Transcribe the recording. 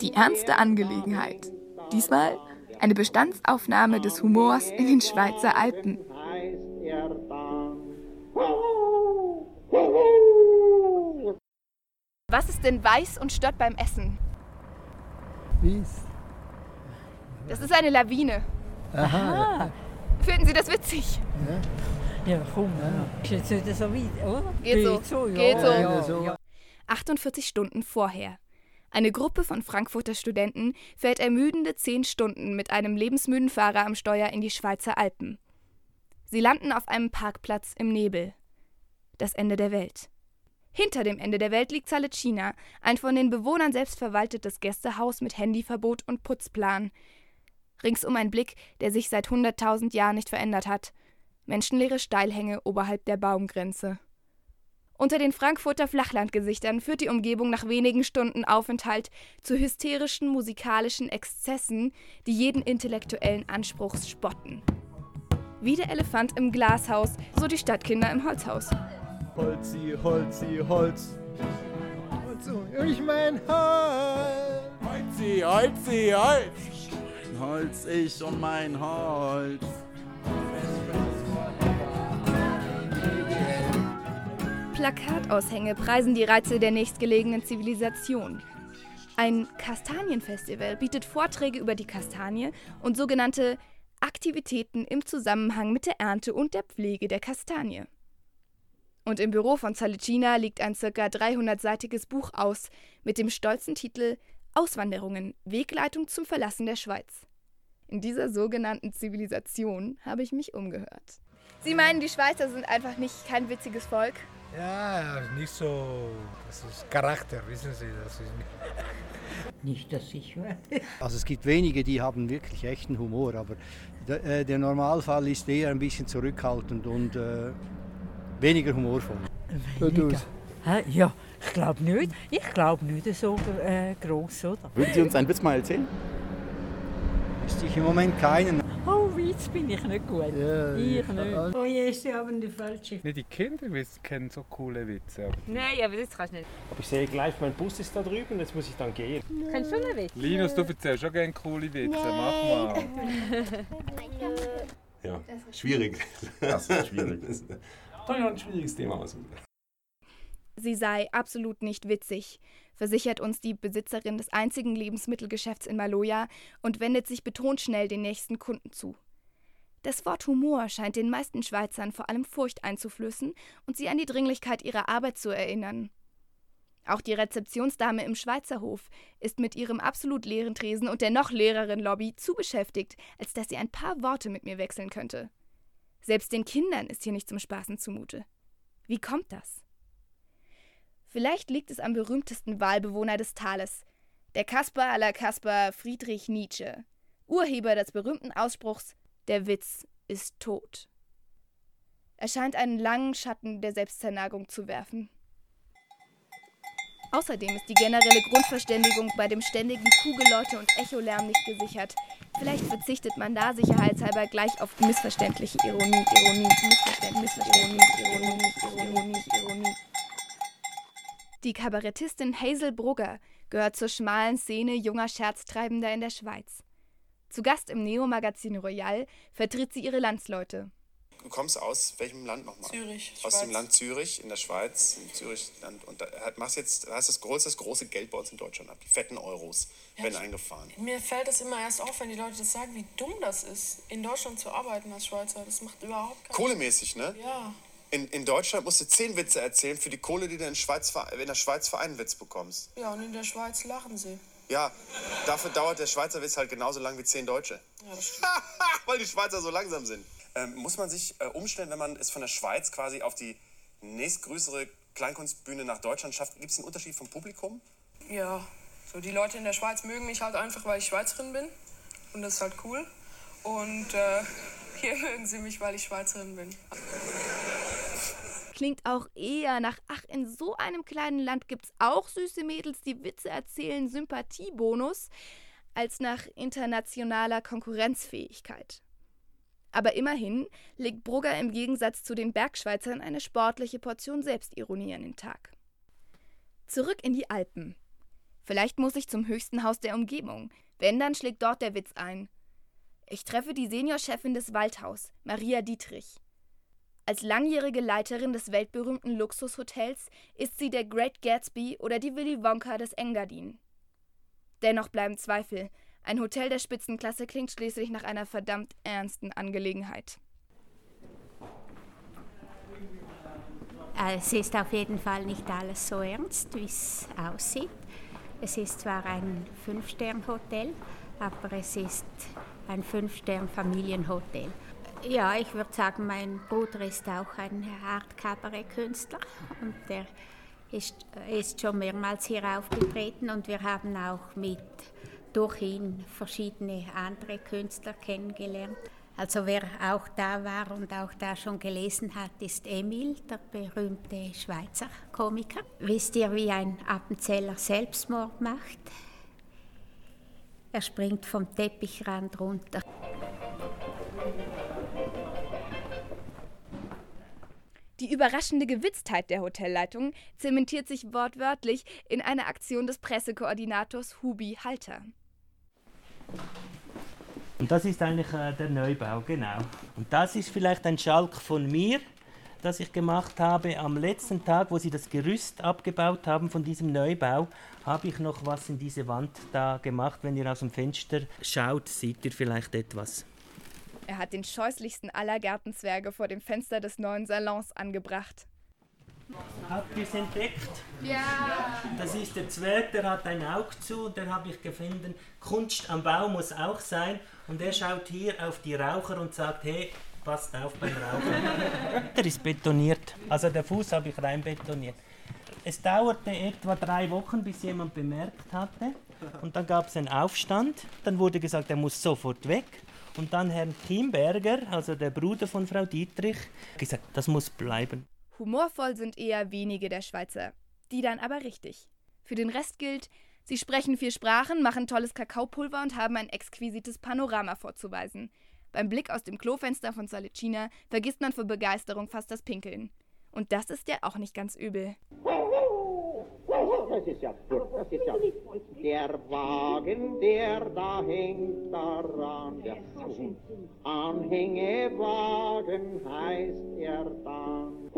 Die ernste Angelegenheit. Diesmal eine Bestandsaufnahme des Humors in den Schweizer Alpen. Was ist denn weiß und stört beim Essen? Wies. Das ist eine Lawine. Aha. Finden Sie das witzig? Ja, komm. Ist jetzt nicht so weit, oder? Geht so. ja. Geht so. Ja, so. Ja. 48 Stunden vorher. Eine Gruppe von Frankfurter Studenten fährt ermüdende 10 Stunden mit einem lebensmüden Fahrer am Steuer in die Schweizer Alpen. Sie landen auf einem Parkplatz im Nebel. Das Ende der Welt. Hinter dem Ende der Welt liegt Salicina, ein von den Bewohnern selbst verwaltetes Gästehaus mit Handyverbot und Putzplan. Ringsum ein Blick, der sich seit 100.000 Jahren nicht verändert hat. Menschenleere Steilhänge oberhalb der Baumgrenze. Unter den Frankfurter Flachlandgesichtern führt die Umgebung nach wenigen Stunden Aufenthalt zu hysterischen musikalischen Exzessen, die jeden intellektuellen Anspruchs spotten. Wie der Elefant im Glashaus, so die Stadtkinder im Holzhaus. Holzi, Holzi, Holz. Und so, ich mein Holz. Holzi, Holzi, Holz. Holz, ich und mein Holz. Plakataushänge preisen die Reize der nächstgelegenen Zivilisation. Ein Kastanienfestival bietet Vorträge über die Kastanie und sogenannte Aktivitäten im Zusammenhang mit der Ernte und der Pflege der Kastanie. Und im Büro von Salicina liegt ein ca. 300-seitiges Buch aus mit dem stolzen Titel Auswanderungen, Wegleitung zum Verlassen der Schweiz. In dieser sogenannten Zivilisation habe ich mich umgehört. Sie meinen, die Schweizer sind einfach nicht kein witziges Volk? Ja, nicht so. Das ist Charakter, wissen Sie. Das ist nicht. Nicht, dass ich weiß. Also es gibt wenige, die haben wirklich echten Humor, aber der, äh, der Normalfall ist eher ein bisschen zurückhaltend und äh, weniger humorvoll. Weniger. Ja, ich glaube nicht. Ich glaube nicht so äh, groß, oder? Würden Sie uns einen Witz mal erzählen? Wüsste ich im Moment keinen. Oh, Witz bin ich nicht gut. Ja, ich nicht. Oh je, Sie haben die falsche. Nicht die Kinder kennen so coole Witze. Aber Nein, aber das kannst du nicht. Aber ich sehe gleich, mein Bus ist da drüben, jetzt muss ich dann gehen. Kennst du einen Witz? Linus, du erzählst schon gerne coole Witze. Mach mal. Ja, schwierig. Das ist schwierig. Das ist ein schwieriges Thema aussuchen. Sie sei absolut nicht witzig, versichert uns die Besitzerin des einzigen Lebensmittelgeschäfts in Maloja und wendet sich betont schnell den nächsten Kunden zu. Das Wort Humor scheint den meisten Schweizern vor allem Furcht einzuflößen und sie an die Dringlichkeit ihrer Arbeit zu erinnern. Auch die Rezeptionsdame im Schweizerhof ist mit ihrem absolut leeren Tresen und der noch leereren Lobby zu beschäftigt, als dass sie ein paar Worte mit mir wechseln könnte. Selbst den Kindern ist hier nicht zum Spaßen zumute. Wie kommt das? Vielleicht liegt es am berühmtesten Wahlbewohner des Tales, der Kaspar aller Kaspar Friedrich Nietzsche, Urheber des berühmten Ausspruchs Der Witz ist tot. Er scheint einen langen Schatten der Selbstzerneigung zu werfen. Außerdem ist die generelle Grundverständigung bei dem ständigen Kugelläute und Echolärm nicht gesichert. Vielleicht verzichtet man da sicherheitshalber gleich auf missverständliche Ironie, Ironie, Missverständnis, Missverständnis, Ironie, Ironie, Ironie. Die Kabarettistin Hazel Brugger gehört zur schmalen Szene junger Scherztreibender in der Schweiz. Zu Gast im Neo-Magazin Royal vertritt sie ihre Landsleute. Du kommst aus welchem Land nochmal? Zürich, Aus Schweiz. dem Land Zürich, in der Schweiz, im Zürich-Land. Und da machst jetzt, da hast das große, das große Geld bei uns in Deutschland ab. Die fetten Euros Ja, werden ich- eingefahren. Mir fällt das immer erst auf, wenn die Leute das sagen, wie dumm das ist, in Deutschland zu arbeiten als Schweizer. Das macht überhaupt keinen Kohlemäßig, ne? Ja. In, in Deutschland musst du zehn Witze erzählen für die Kohle, die du in, Schweiz, in der Schweiz für einen Witz bekommst. Ja, und in der Schweiz lachen sie. Ja, dafür dauert der Schweizer Witz halt genauso lang wie zehn Deutsche. Ja, das stimmt. Weil die Schweizer so langsam sind. Ähm, muss man sich äh, umstellen, wenn man es von der Schweiz quasi auf die nächstgrößere Kleinkunstbühne nach Deutschland schafft? Gibt es einen Unterschied vom Publikum? Ja, so die Leute in der Schweiz mögen mich halt einfach, weil ich Schweizerin bin. Und das ist halt cool. Und äh, hier mögen sie mich, weil ich Schweizerin bin. Klingt auch eher nach, ach, in so einem kleinen Land gibt's auch süße Mädels, die Witze erzählen, Sympathiebonus, als nach internationaler Konkurrenzfähigkeit. Aber immerhin legt Brugger im Gegensatz zu den Bergschweizern eine sportliche Portion Selbstironie an den Tag. Zurück in die Alpen. Vielleicht muss ich zum höchsten Haus der Umgebung. Wenn, dann schlägt dort der Witz ein. Ich treffe die Seniorchefin des Waldhaus, Maria Dietrich. Als langjährige Leiterin des weltberühmten Luxushotels ist sie der Great Gatsby oder die Willy Wonka des Engadin. Dennoch bleiben Zweifel. Ein Hotel der Spitzenklasse klingt schließlich nach einer verdammt ernsten Angelegenheit. Es ist auf jeden Fall nicht alles so ernst, wie es aussieht. Es ist zwar ein Fünf-Stern-Hotel, aber es ist ein Fünf-Stern-Familienhotel. Ja, ich würde sagen, mein Bruder ist auch ein Art Kabarettkünstler und der ist, ist schon mehrmals hier aufgetreten und wir haben auch mit durch ihn verschiedene andere Künstler kennengelernt. Also wer auch da war und auch da schon gelesen hat, ist Emil, der berühmte Schweizer Komiker. Wisst ihr, wie ein Appenzeller Selbstmord macht? Er springt vom Teppichrand runter. Die überraschende Gewitztheit der Hotelleitung zementiert sich wortwörtlich in einer Aktion des Pressekoordinators Hubi Halter. Und das ist eigentlich äh, der Neubau, genau. Und das ist vielleicht ein Schalk von mir, das ich gemacht habe. Am letzten Tag, wo sie das Gerüst abgebaut haben von diesem Neubau, habe ich noch was in diese Wand da gemacht. Wenn ihr aus dem Fenster schaut, seht ihr vielleicht etwas. Er hat den scheußlichsten aller Gartenzwerge vor dem Fenster des neuen Salons angebracht. Habt ihr es entdeckt? Ja. Das ist der Zwerg, der hat ein Auge zu und den habe ich gefunden. Kunst am Bau muss auch sein. Und er schaut hier auf die Raucher und sagt, hey, passt auf beim Rauchen. der ist betoniert. Also der Fuß habe ich rein betoniert. Es dauerte etwa drei Wochen, bis jemand bemerkt hatte. Und dann gab es einen Aufstand. Dann wurde gesagt, er muss sofort weg. Und dann Herrn Kimberger, also der Bruder von Frau Dietrich, gesagt, das muss bleiben. Humorvoll sind eher wenige der Schweizer, die dann aber richtig. Für den Rest gilt, sie sprechen vier Sprachen, machen tolles Kakaopulver und haben ein exquisites Panorama vorzuweisen. Beim Blick aus dem Klofenster von Salicina vergisst man vor Begeisterung fast das Pinkeln. Und das ist ja auch nicht ganz übel. Das ist ja, das ist ja. Der Wagen, der da hängt daran, der Anhängewagen heißt er dann.